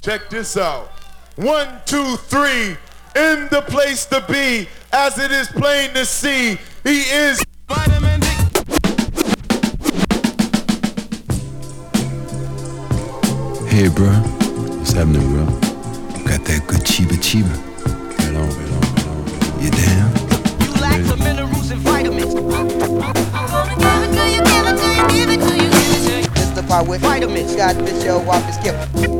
Check this out. One, two, three. In the place to be, as it is plain to see, he is vitamin D. Hey, bro. What's happening, bro? Got that good chiba chiba. Right on, right on, right on. You down? You lack the minerals and vitamins. It's the part with vitamins. Got this show off the skip.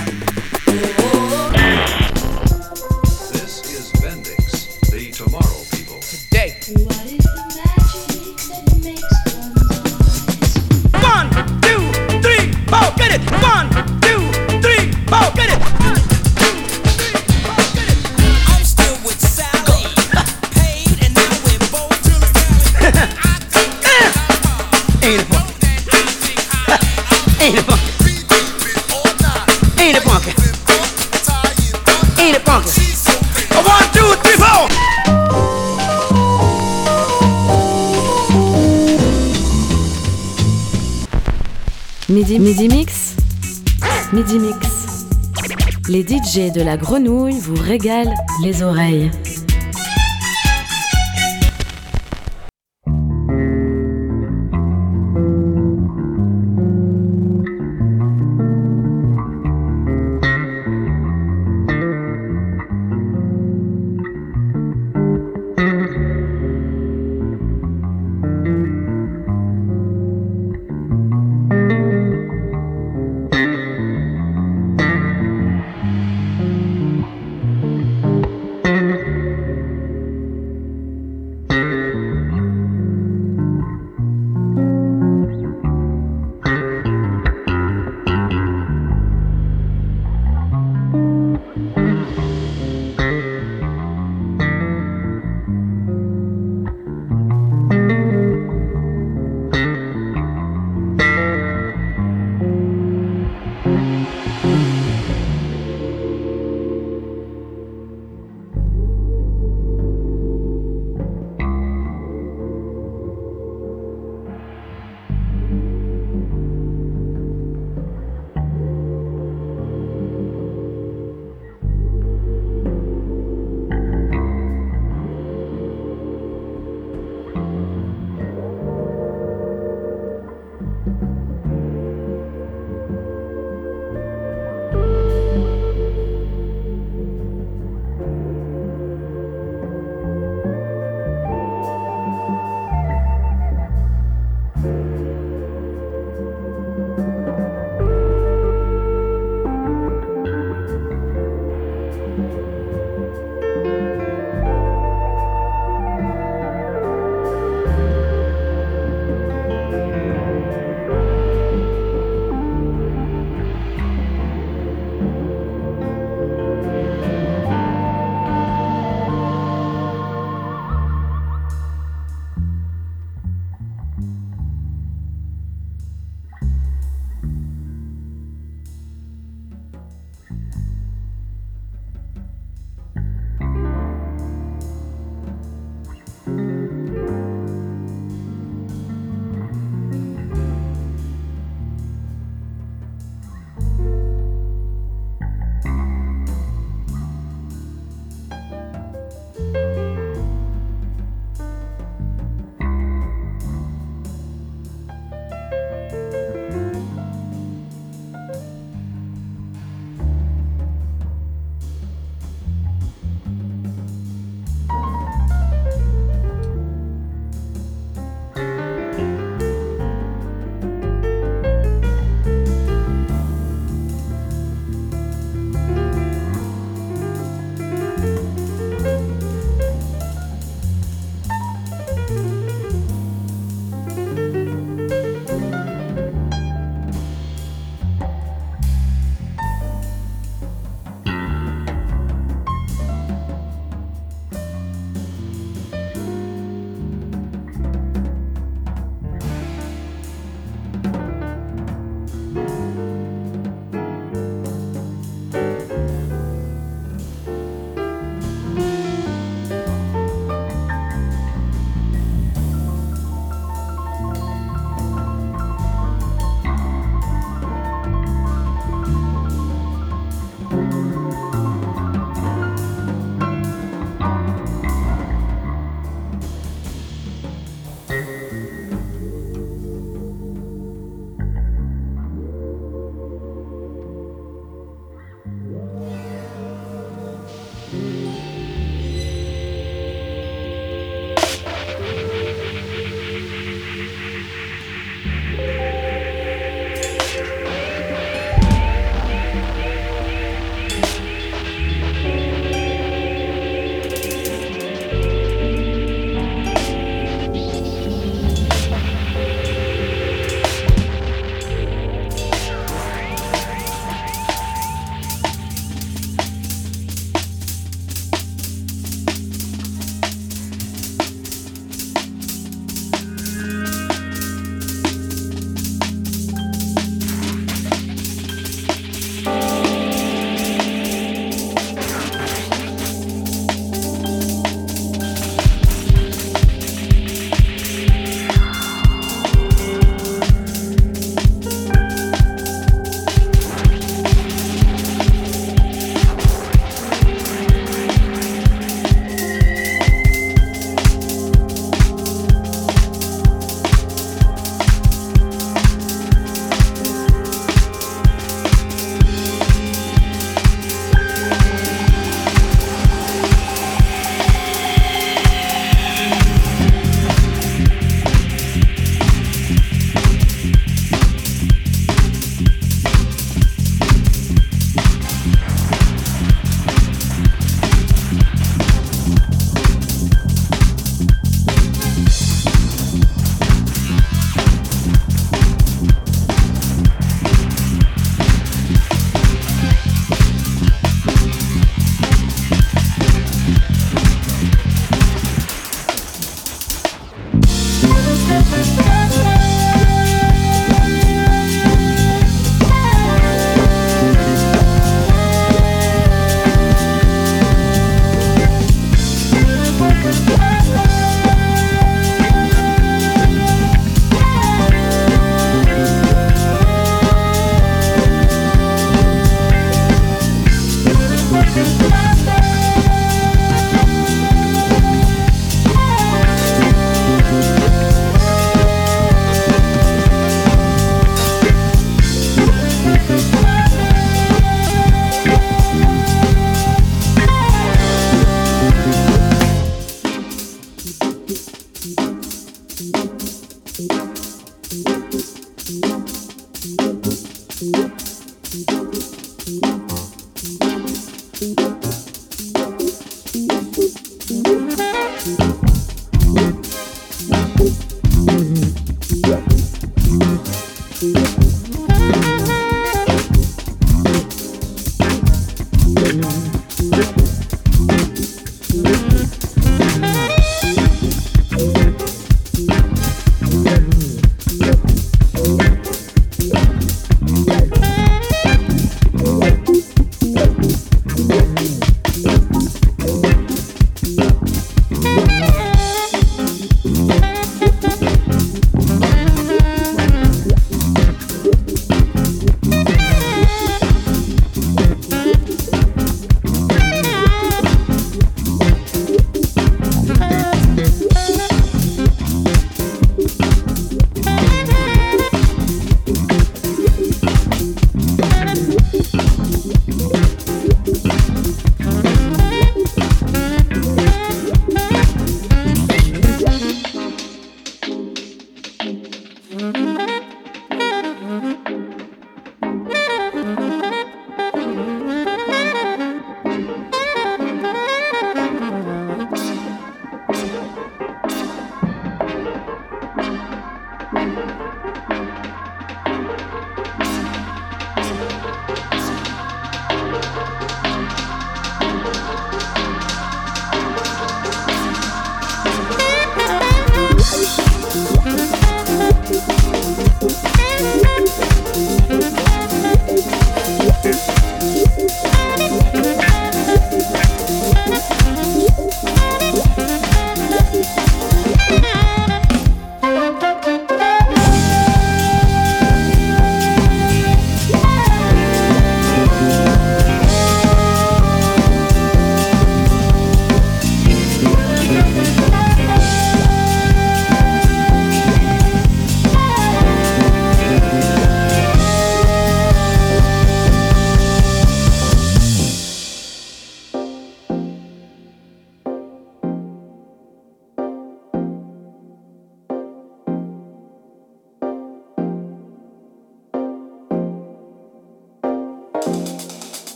DJ de la grenouille vous régalent les oreilles.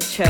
Chose